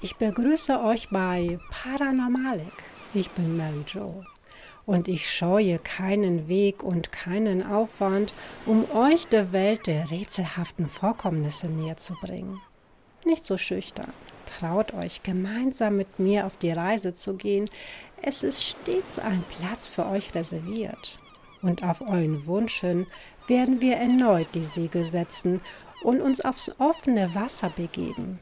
Ich begrüße euch bei Paranormalik. Ich bin Mary Jo und ich scheue keinen Weg und keinen Aufwand, um euch der Welt der rätselhaften Vorkommnisse näher zu bringen. Nicht so schüchtern. Traut euch, gemeinsam mit mir auf die Reise zu gehen. Es ist stets ein Platz für euch reserviert. Und auf euren Wunsch hin werden wir erneut die Segel setzen und uns aufs offene Wasser begeben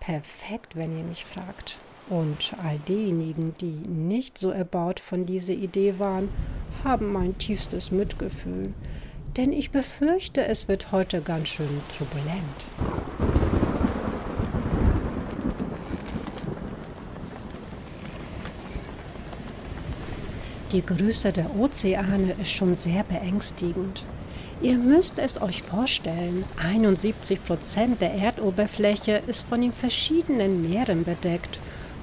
perfekt, wenn ihr mich fragt. Und all diejenigen, die nicht so erbaut von dieser Idee waren, haben mein tiefstes Mitgefühl. Denn ich befürchte, es wird heute ganz schön turbulent. Die Größe der Ozeane ist schon sehr beängstigend. Ihr müsst es euch vorstellen, 71 Prozent der Erdoberfläche ist von den verschiedenen Meeren bedeckt.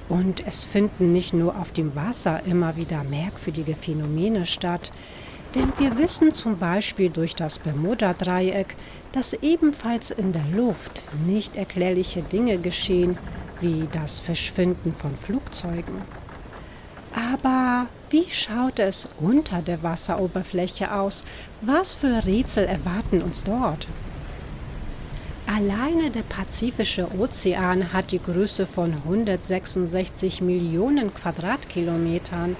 Und es finden nicht nur auf dem Wasser immer wieder merkwürdige Phänomene statt, denn wir wissen zum Beispiel durch das Bermuda-Dreieck, dass ebenfalls in der Luft nicht erklärliche Dinge geschehen, wie das Verschwinden von Flugzeugen. Aber wie schaut es unter der Wasseroberfläche aus? Was für Rätsel erwarten uns dort? Alleine der Pazifische Ozean hat die Größe von 166 Millionen Quadratkilometern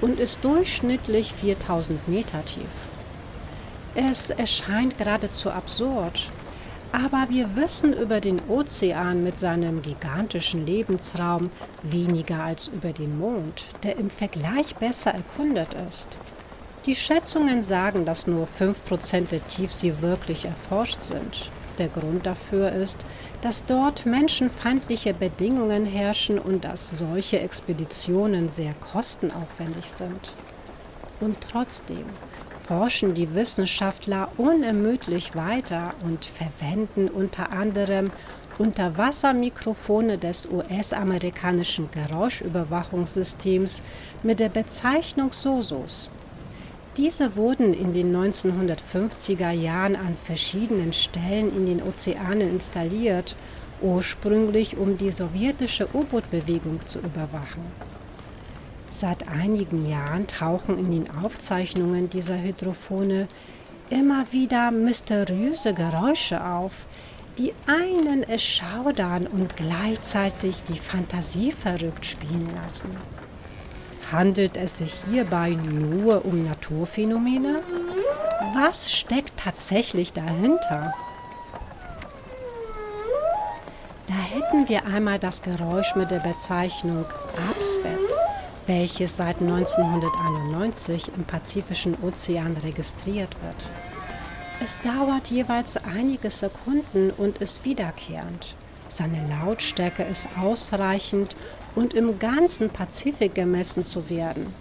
und ist durchschnittlich 4000 Meter tief. Es erscheint geradezu absurd, aber wir wissen über den Ozean mit seinem gigantischen Lebensraum weniger als über den Mond, der im Vergleich besser erkundet ist. Die Schätzungen sagen, dass nur 5% der Tiefsee wirklich erforscht sind. Der Grund dafür ist, dass dort menschenfeindliche Bedingungen herrschen und dass solche Expeditionen sehr kostenaufwendig sind. Und trotzdem, forschen die Wissenschaftler unermüdlich weiter und verwenden unter anderem Unterwassermikrofone des US-amerikanischen Geräuschüberwachungssystems mit der Bezeichnung SOSUS. Diese wurden in den 1950er Jahren an verschiedenen Stellen in den Ozeanen installiert, ursprünglich um die sowjetische U-Boot-Bewegung zu überwachen. Seit einigen Jahren tauchen in den Aufzeichnungen dieser Hydrophone immer wieder mysteriöse Geräusche auf, die einen erschaudern und gleichzeitig die Fantasie verrückt spielen lassen. Handelt es sich hierbei nur um Naturphänomene? Was steckt tatsächlich dahinter? Da hätten wir einmal das Geräusch mit der Bezeichnung Upswap welches seit 1991 im Pazifischen Ozean registriert wird. Es dauert jeweils einige Sekunden und ist wiederkehrend. Seine Lautstärke ist ausreichend und im ganzen Pazifik gemessen zu werden.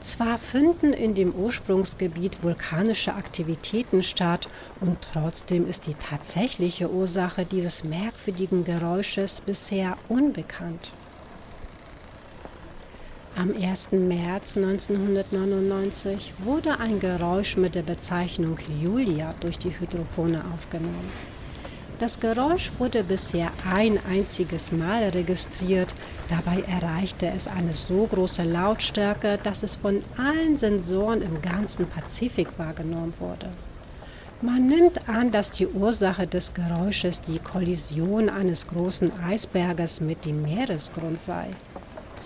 Zwar finden in dem Ursprungsgebiet vulkanische Aktivitäten statt und trotzdem ist die tatsächliche Ursache dieses merkwürdigen Geräusches bisher unbekannt. Am 1. März 1999 wurde ein Geräusch mit der Bezeichnung Julia durch die Hydrophone aufgenommen. Das Geräusch wurde bisher ein einziges Mal registriert. Dabei erreichte es eine so große Lautstärke, dass es von allen Sensoren im ganzen Pazifik wahrgenommen wurde. Man nimmt an, dass die Ursache des Geräusches die Kollision eines großen Eisberges mit dem Meeresgrund sei.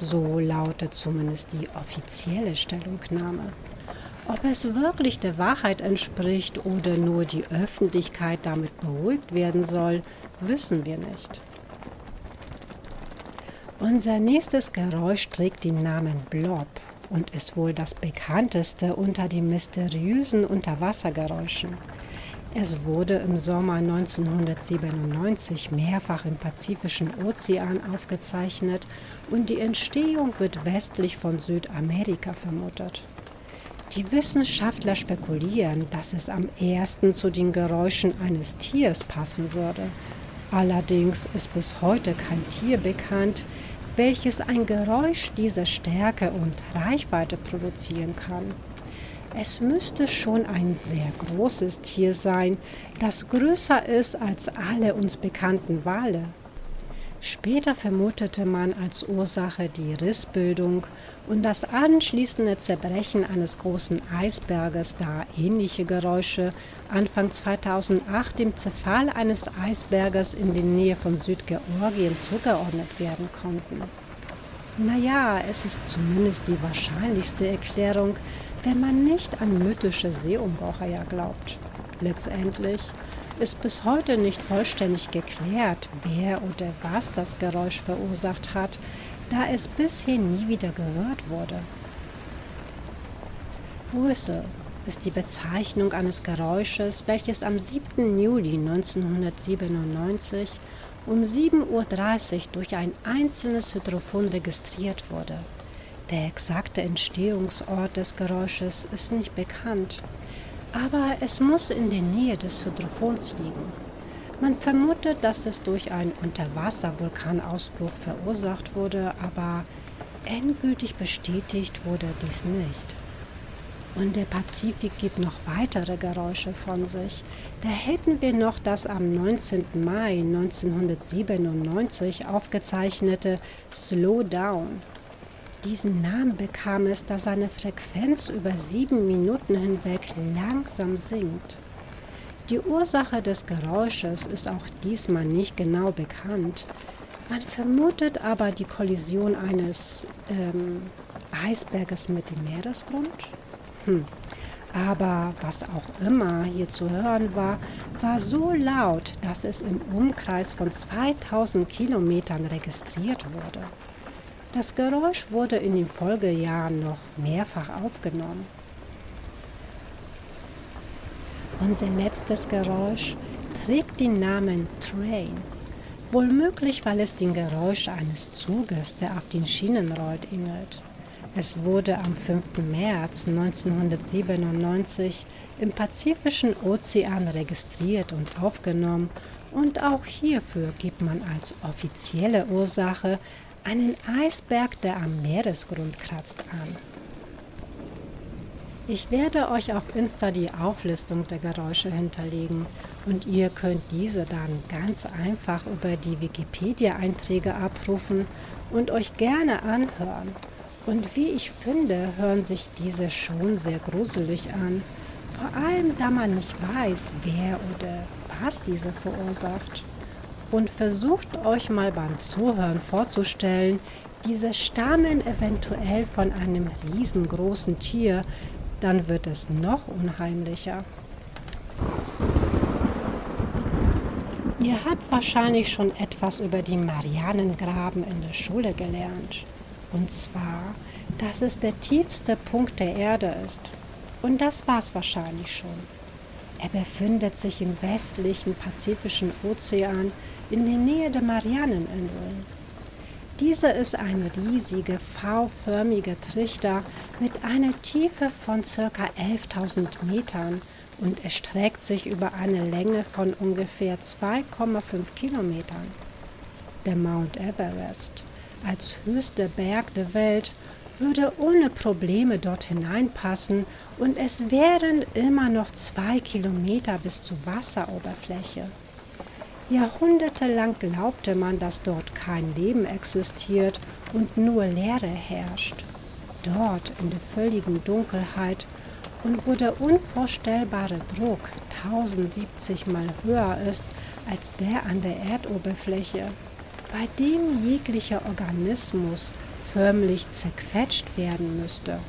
So lautet zumindest die offizielle Stellungnahme. Ob es wirklich der Wahrheit entspricht oder nur die Öffentlichkeit damit beruhigt werden soll, wissen wir nicht. Unser nächstes Geräusch trägt den Namen Blob und ist wohl das bekannteste unter den mysteriösen Unterwassergeräuschen. Es wurde im Sommer 1997 mehrfach im Pazifischen Ozean aufgezeichnet und die Entstehung wird westlich von Südamerika vermutet. Die Wissenschaftler spekulieren, dass es am ersten zu den Geräuschen eines Tiers passen würde. Allerdings ist bis heute kein Tier bekannt, welches ein Geräusch dieser Stärke und Reichweite produzieren kann. Es müsste schon ein sehr großes Tier sein, das größer ist als alle uns bekannten Wale. Später vermutete man als Ursache die Rissbildung und das anschließende Zerbrechen eines großen Eisberges, da ähnliche Geräusche Anfang 2008 dem Zerfall eines Eisberges in der Nähe von Südgeorgien zugeordnet werden konnten. Naja, es ist zumindest die wahrscheinlichste Erklärung, wenn man nicht an mythische Seeungeheuer glaubt. Letztendlich ist bis heute nicht vollständig geklärt, wer oder was das Geräusch verursacht hat, da es bisher nie wieder gehört wurde. Whistle ist die Bezeichnung eines Geräusches, welches am 7. Juli 1997 um 7.30 Uhr durch ein einzelnes Hydrophon registriert wurde. Der exakte Entstehungsort des Geräusches ist nicht bekannt aber es muss in der Nähe des Hydrophons liegen. Man vermutet, dass es durch einen Unterwasservulkanausbruch verursacht wurde, aber endgültig bestätigt wurde dies nicht. Und der Pazifik gibt noch weitere Geräusche von sich. Da hätten wir noch das am 19. Mai 1997 aufgezeichnete Slow Down diesen Namen bekam es, da seine Frequenz über sieben Minuten hinweg langsam sinkt. Die Ursache des Geräusches ist auch diesmal nicht genau bekannt. Man vermutet aber die Kollision eines ähm, Eisberges mit dem Meeresgrund. Hm. Aber was auch immer hier zu hören war, war so laut, dass es im Umkreis von 2000 Kilometern registriert wurde. Das Geräusch wurde in den Folgejahren noch mehrfach aufgenommen. Unser letztes Geräusch trägt den Namen Train, wohl möglich, weil es den Geräusch eines Zuges, der auf den Schienen rollt, ähnelt. Es wurde am 5. März 1997 im Pazifischen Ozean registriert und aufgenommen und auch hierfür gibt man als offizielle Ursache einen Eisberg, der am Meeresgrund kratzt, an. Ich werde euch auf Insta die Auflistung der Geräusche hinterlegen und ihr könnt diese dann ganz einfach über die Wikipedia-Einträge abrufen und euch gerne anhören. Und wie ich finde, hören sich diese schon sehr gruselig an, vor allem da man nicht weiß, wer oder was diese verursacht und versucht euch mal beim Zuhören vorzustellen, diese stammen eventuell von einem riesengroßen Tier, dann wird es noch unheimlicher. Ihr habt wahrscheinlich schon etwas über die Marianengraben in der Schule gelernt. Und zwar, dass es der tiefste Punkt der Erde ist. Und das war's wahrscheinlich schon. Er befindet sich im westlichen Pazifischen Ozean in der Nähe der Marianeninseln. Dieser ist ein riesiger V-förmiger Trichter mit einer Tiefe von ca. 11.000 Metern und erstreckt sich über eine Länge von ungefähr 2,5 Kilometern. Der Mount Everest als höchster Berg der Welt würde ohne Probleme dort hineinpassen und es wären immer noch zwei Kilometer bis zur Wasseroberfläche. Jahrhundertelang glaubte man, dass dort kein Leben existiert und nur Leere herrscht. Dort in der völligen Dunkelheit und wo der unvorstellbare Druck 1070 mal höher ist als der an der Erdoberfläche, bei dem jeglicher Organismus förmlich zerquetscht werden müsste.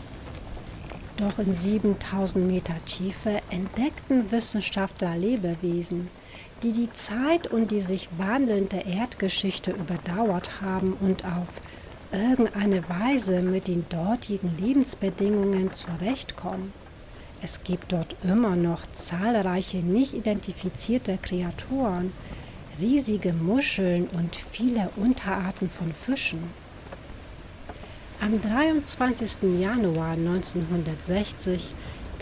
Doch in 7000 Meter Tiefe entdeckten Wissenschaftler Lebewesen, die die Zeit und die sich wandelnde Erdgeschichte überdauert haben und auf irgendeine Weise mit den dortigen Lebensbedingungen zurechtkommen. Es gibt dort immer noch zahlreiche nicht identifizierte Kreaturen, riesige Muscheln und viele Unterarten von Fischen. Am 23. Januar 1960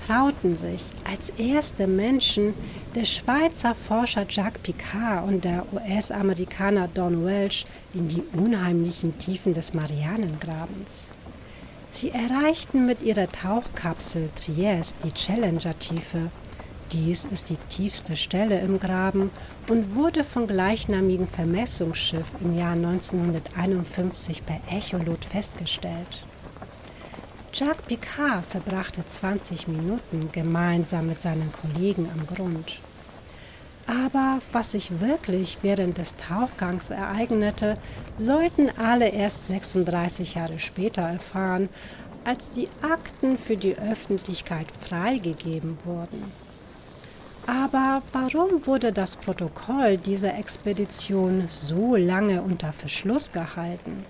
trauten sich als erste Menschen der Schweizer Forscher Jacques Picard und der US-Amerikaner Don Welch in die unheimlichen Tiefen des Marianengrabens. Sie erreichten mit ihrer Tauchkapsel Trieste die Challenger-Tiefe, Dies ist die tiefste Stelle im Graben und wurde vom gleichnamigen Vermessungsschiff im Jahr 1951 per Echolot festgestellt. Jacques Picard verbrachte 20 Minuten gemeinsam mit seinen Kollegen am Grund. Aber was sich wirklich während des Tauchgangs ereignete, sollten alle erst 36 Jahre später erfahren, als die Akten für die Öffentlichkeit freigegeben wurden. Aber warum wurde das Protokoll dieser Expedition so lange unter Verschluss gehalten?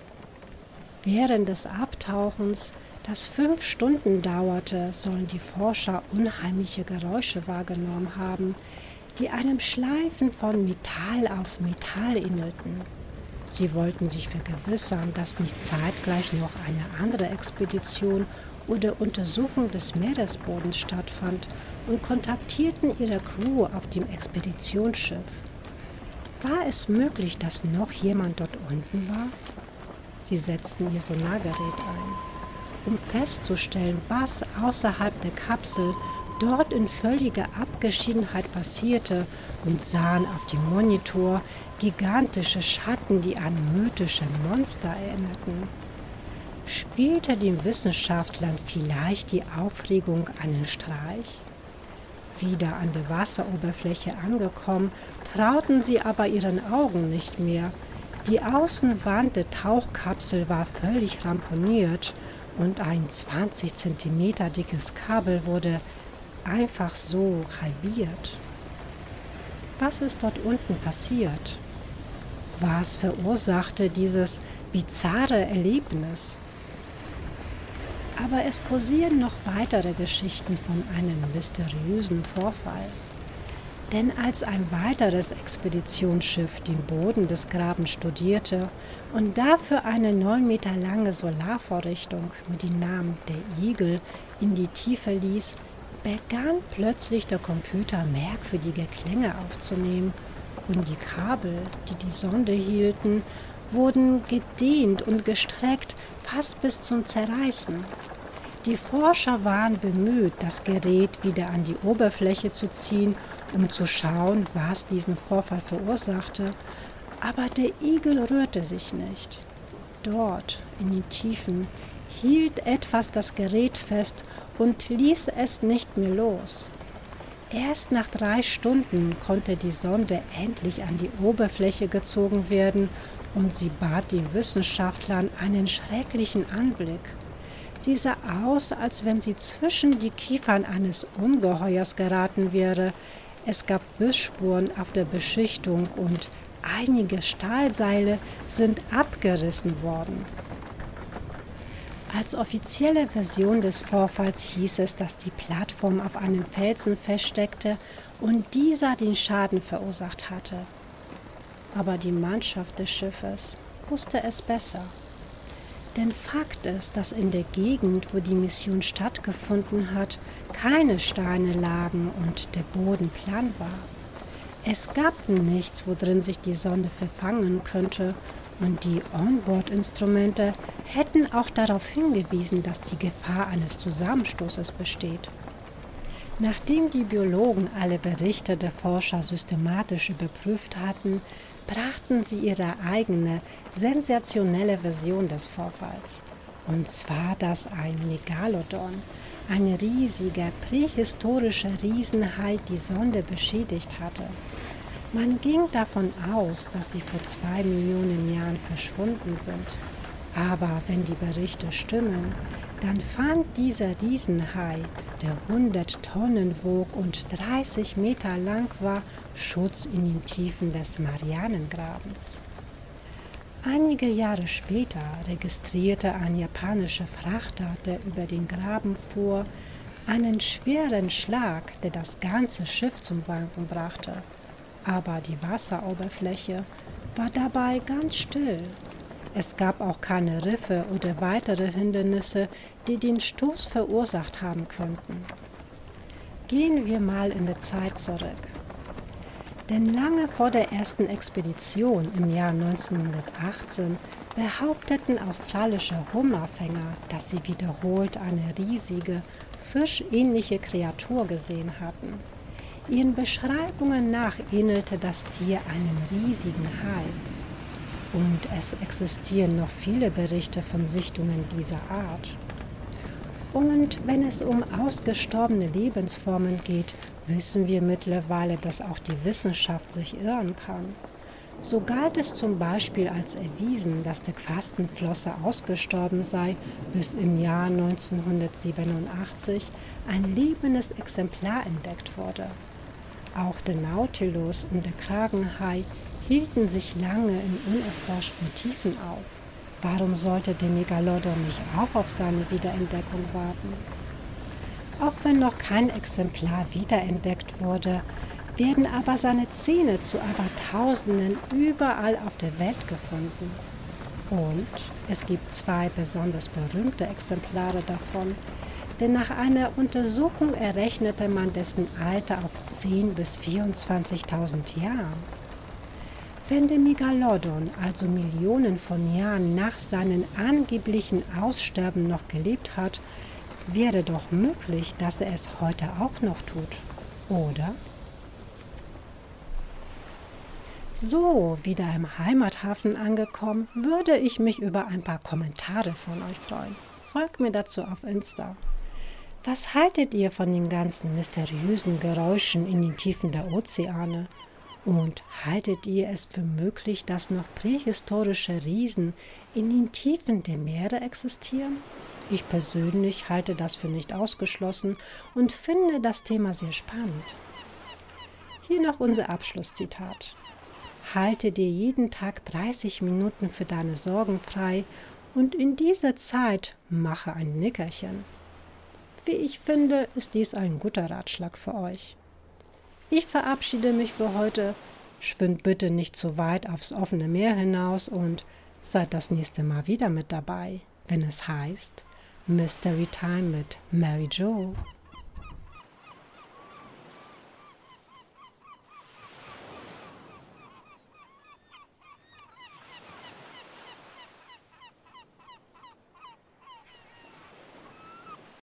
Während des Abtauchens, das fünf Stunden dauerte, sollen die Forscher unheimliche Geräusche wahrgenommen haben, die einem Schleifen von Metall auf Metall ähnelten. Sie wollten sich vergewissern, dass nicht zeitgleich noch eine andere Expedition oder Untersuchung des Meeresbodens stattfand und kontaktierten ihre Crew auf dem Expeditionsschiff. War es möglich, dass noch jemand dort unten war? Sie setzten ihr Sonargerät ein, um festzustellen, was außerhalb der Kapsel dort in völliger Abgeschiedenheit passierte und sahen auf dem Monitor gigantische Schatten, die an mythische Monster erinnerten. Spielte den Wissenschaftlern vielleicht die Aufregung einen Streich? Wieder an der Wasseroberfläche angekommen, trauten sie aber ihren Augen nicht mehr. Die Außenwand der Tauchkapsel war völlig ramponiert und ein 20 cm dickes Kabel wurde einfach so halbiert. Was ist dort unten passiert? Was verursachte dieses bizarre Erlebnis? Aber es kursieren noch weitere Geschichten von einem mysteriösen Vorfall. Denn als ein weiteres Expeditionsschiff den Boden des Grabens studierte und dafür eine neun Meter lange Solarvorrichtung mit dem Namen der Igel in die Tiefe ließ, begann plötzlich der Computer merkwürdige Klänge aufzunehmen und die Kabel, die die Sonde hielten, wurden gedehnt und gestreckt, fast bis zum Zerreißen. Die Forscher waren bemüht, das Gerät wieder an die Oberfläche zu ziehen, um zu schauen, was diesen Vorfall verursachte, aber der Igel rührte sich nicht. Dort, in den Tiefen, hielt etwas das Gerät fest und ließ es nicht mehr los. Erst nach drei Stunden konnte die Sonde endlich an die Oberfläche gezogen werden und sie bat den Wissenschaftlern einen schrecklichen Anblick. Sie sah aus, als wenn sie zwischen die Kiefern eines Ungeheuers geraten wäre. Es gab Bissspuren auf der Beschichtung und einige Stahlseile sind abgerissen worden. Als offizielle Version des Vorfalls hieß es, dass die Plattform auf einem Felsen feststeckte und dieser den Schaden verursacht hatte. Aber die Mannschaft des Schiffes wusste es besser. Denn Fakt ist, dass in der Gegend, wo die Mission stattgefunden hat, keine Steine lagen und der Boden plan war. Es gab nichts, worin sich die Sonne verfangen könnte, und die Onboard-Instrumente hätten auch darauf hingewiesen, dass die Gefahr eines Zusammenstoßes besteht. Nachdem die Biologen alle Berichte der Forscher systematisch überprüft hatten, brachten sie ihre eigene, sensationelle Version des Vorfalls. Und zwar, dass ein Megalodon, ein riesiger prähistorischer Riesenhai, die Sonde beschädigt hatte. Man ging davon aus, dass sie vor zwei Millionen Jahren verschwunden sind. Aber wenn die Berichte stimmen, dann fand dieser Riesenhai, der 100 Tonnen wog und 30 Meter lang war, Schutz in den Tiefen des Marianengrabens. Einige Jahre später registrierte ein japanischer Frachter, der über den Graben fuhr, einen schweren Schlag, der das ganze Schiff zum Wanken brachte aber die Wasseroberfläche war dabei ganz still. Es gab auch keine Riffe oder weitere Hindernisse, die den Stoß verursacht haben könnten. Gehen wir mal in der Zeit zurück. Denn lange vor der ersten Expedition im Jahr 1918 behaupteten australische Hummerfänger, dass sie wiederholt eine riesige, fischähnliche Kreatur gesehen hatten. Ihren Beschreibungen nach ähnelte das Tier einem riesigen Hai. Und es existieren noch viele Berichte von Sichtungen dieser Art. Und wenn es um ausgestorbene Lebensformen geht, wissen wir mittlerweile, dass auch die Wissenschaft sich irren kann. So galt es zum Beispiel als erwiesen, dass der Quastenflosse ausgestorben sei, bis im Jahr 1987 ein lebendes Exemplar entdeckt wurde. Auch der Nautilus und der Kragenhai hielten sich lange in unerforschten Tiefen auf. Warum sollte der Megalodon nicht auch auf seine Wiederentdeckung warten? Auch wenn noch kein Exemplar wiederentdeckt wurde, werden aber seine Zähne zu Abertausenden überall auf der Welt gefunden. Und es gibt zwei besonders berühmte Exemplare davon, denn nach einer Untersuchung errechnete man dessen Alter auf 10.000 bis 24.000 Jahren. Wenn der Megalodon also Millionen von Jahren nach seinem angeblichen Aussterben noch gelebt hat, wäre doch möglich, dass er es heute auch noch tut, oder? So, wieder im Heimathafen angekommen, würde ich mich über ein paar Kommentare von euch freuen. Folgt mir dazu auf Insta. Was haltet ihr von den ganzen mysteriösen Geräuschen in den Tiefen der Ozeane? Und haltet ihr es für möglich, dass noch prähistorische Riesen in den Tiefen der Meere existieren? Ich persönlich halte das für nicht ausgeschlossen und finde das Thema sehr spannend. Hier noch unser Abschlusszitat. Halte dir jeden Tag 30 Minuten für deine Sorgen frei und in dieser Zeit mache ein Nickerchen. Wie ich finde, ist dies ein guter Ratschlag für euch. Ich verabschiede mich für heute. Schwimmt bitte nicht zu weit aufs offene Meer hinaus und seid das nächste Mal wieder mit dabei, wenn es heißt Mystery Time mit Mary Jo.